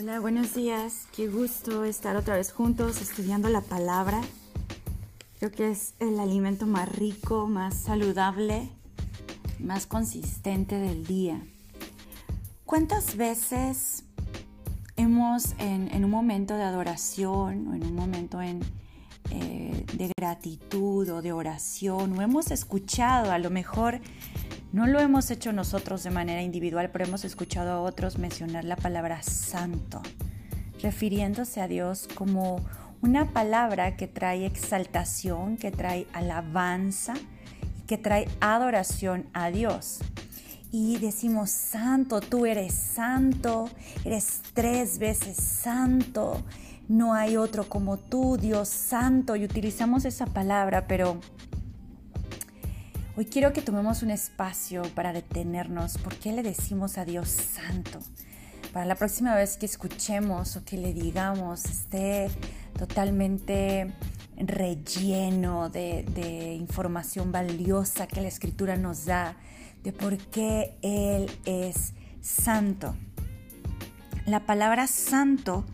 Hola, buenos días. Qué gusto estar otra vez juntos estudiando la palabra. Creo que es el alimento más rico, más saludable, más consistente del día. ¿Cuántas veces hemos en, un momento de adoración o en un momento eh, de gratitud o de oración o hemos escuchado a lo mejor no lo hemos hecho nosotros de manera individual, pero hemos escuchado a otros mencionar la palabra santo, refiriéndose a Dios como una palabra que trae exaltación, que trae alabanza que trae adoración a Dios. Y decimos, santo, tú eres santo, eres tres veces santo, no hay otro como tú, Dios santo, y utilizamos esa palabra, pero Hoy quiero que tomemos un espacio para detenernos. ¿Por qué le decimos a Dios Santo? Para la próxima vez que escuchemos o que le digamos esté totalmente relleno de, de información valiosa que la Escritura nos da de por qué Él es santo. La palabra santo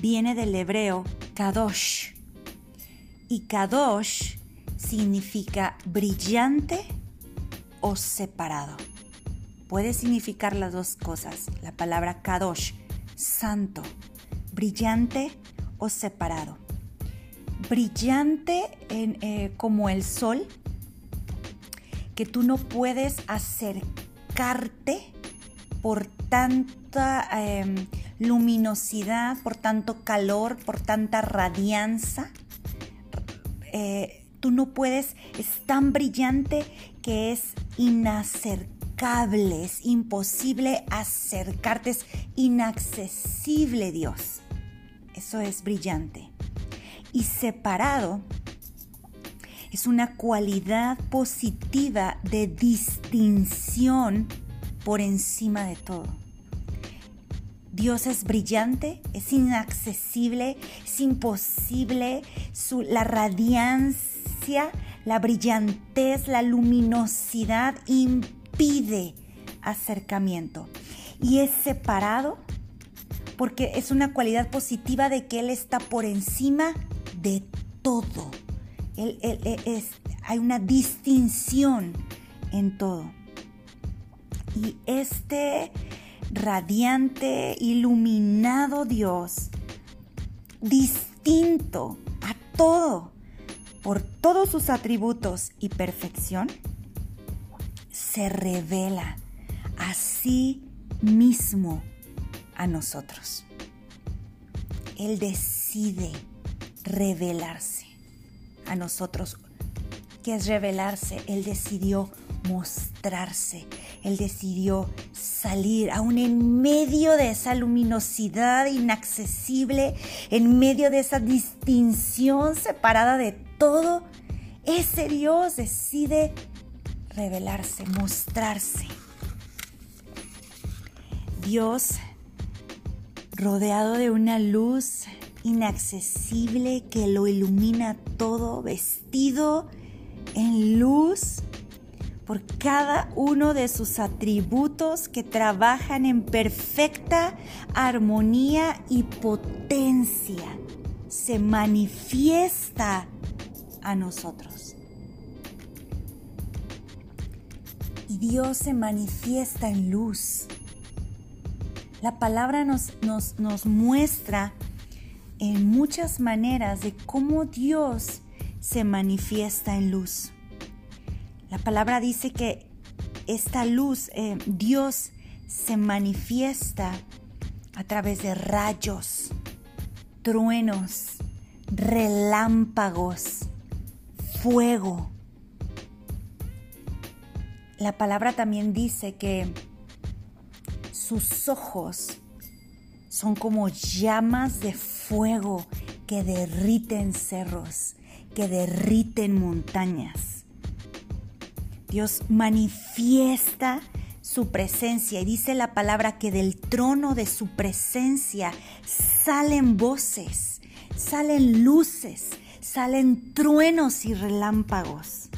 viene del hebreo kadosh y kadosh significa brillante o separado. Puede significar las dos cosas. La palabra kadosh, santo, brillante o separado. Brillante eh, como el sol, que tú no puedes acercarte por tanta em, luminosidad, por tanto calor, por tanta radianza. Eh, Tú no puedes, es tan brillante que es inacercable, es imposible acercarte, es inaccesible Dios. Eso es brillante. Y separado es una cualidad positiva de distinción por encima de todo. Dios es brillante, es inaccesible, es imposible, su, la radiancia la brillantez, la luminosidad impide acercamiento. Y es separado porque es una cualidad positiva de que Él está por encima de todo. hay una distinción en todo. Y este radiante, iluminado Dios, distinto a todo, por todos sus atributos y perfección, se revela a sí mismo a nosotros. Él decide revelarse a nosotros. ¿Qué es revelarse? Él decidió mostrarse. Él decidió salir aún en medio de esa luminosidad inaccesible, en medio de esa distinción separada de todo. Ese Dios decide revelarse, mostrarse. Dios rodeado de una luz inaccesible que lo ilumina todo, vestido en luz por cada uno de sus atributos que trabajan en perfecta armonía y potencia. Se manifiesta a nosotros. Y Dios se manifiesta en luz. La palabra nos, nos, nos muestra en muchas maneras de cómo Dios se manifiesta en luz. La palabra dice que esta luz, eh, Dios se manifiesta a través de rayos, truenos, relámpagos, fuego. La palabra también dice que sus ojos son como llamas de fuego que derriten cerros, que derriten montañas. Dios manifiesta su presencia y dice la palabra que del trono de su presencia salen voces, salen luces, salen truenos y relámpagos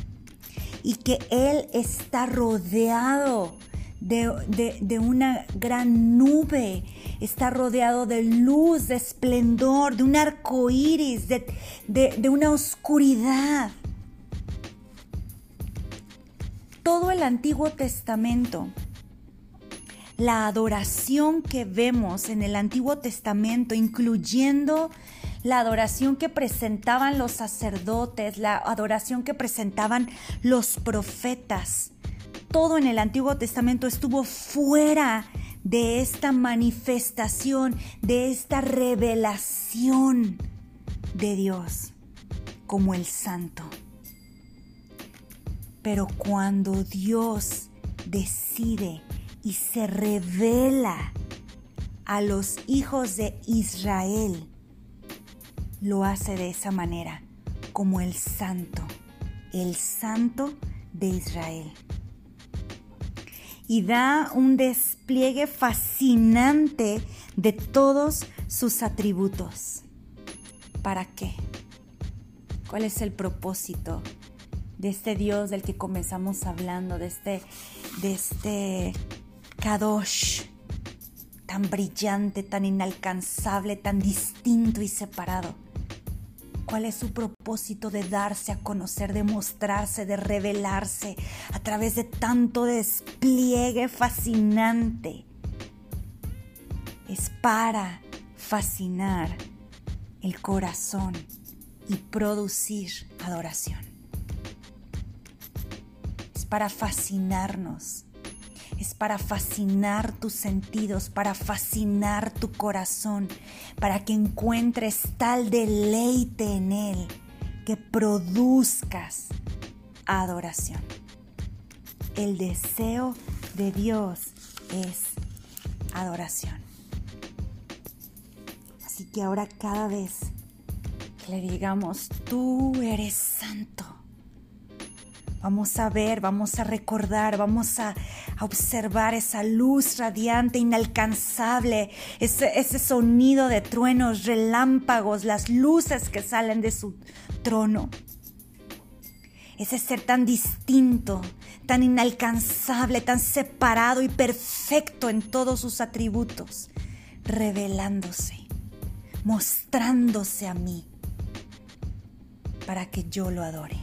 y que Él está rodeado de, una gran nube está rodeado de luz, de esplendor, de un arco iris, de, de una oscuridad. Todo el Antiguo Testamento la adoración que vemos en el Antiguo Testamento, incluyendo la adoración que presentaban los sacerdotes, la adoración que presentaban los profetas. Todo en el Antiguo Testamento estuvo fuera de esta manifestación, de esta revelación de Dios como el santo. Pero cuando Dios decide y se revela a los hijos de Israel, lo hace de esa manera, como el santo, el santo de Israel. Y da un despliegue fascinante de todos sus atributos. ¿Para qué? ¿Cuál es el propósito de este Dios del que comenzamos hablando, de este, de este Kadosh, tan brillante, tan inalcanzable, tan distinto y separado. ¿Cuál es su propósito de darse a conocer, de mostrarse, de revelarse a través de tanto despliegue fascinante? Es para fascinar el corazón y producir adoración. Es para fascinarnos es para fascinar tus sentidos, para fascinar tu corazón, para que encuentres tal deleite en Él que produzcas adoración. El deseo de Dios es adoración. Así que ahora cada vez que le digamos, tú eres santo, vamos a ver, vamos a recordar, vamos a observar esa luz radiante, inalcanzable, ese, ese sonido de truenos, relámpagos, las luces que salen de su trono. Ese ser tan distinto, tan inalcanzable, tan separado y perfecto en todos sus atributos, revelándose, mostrándose a mí para que yo lo adore.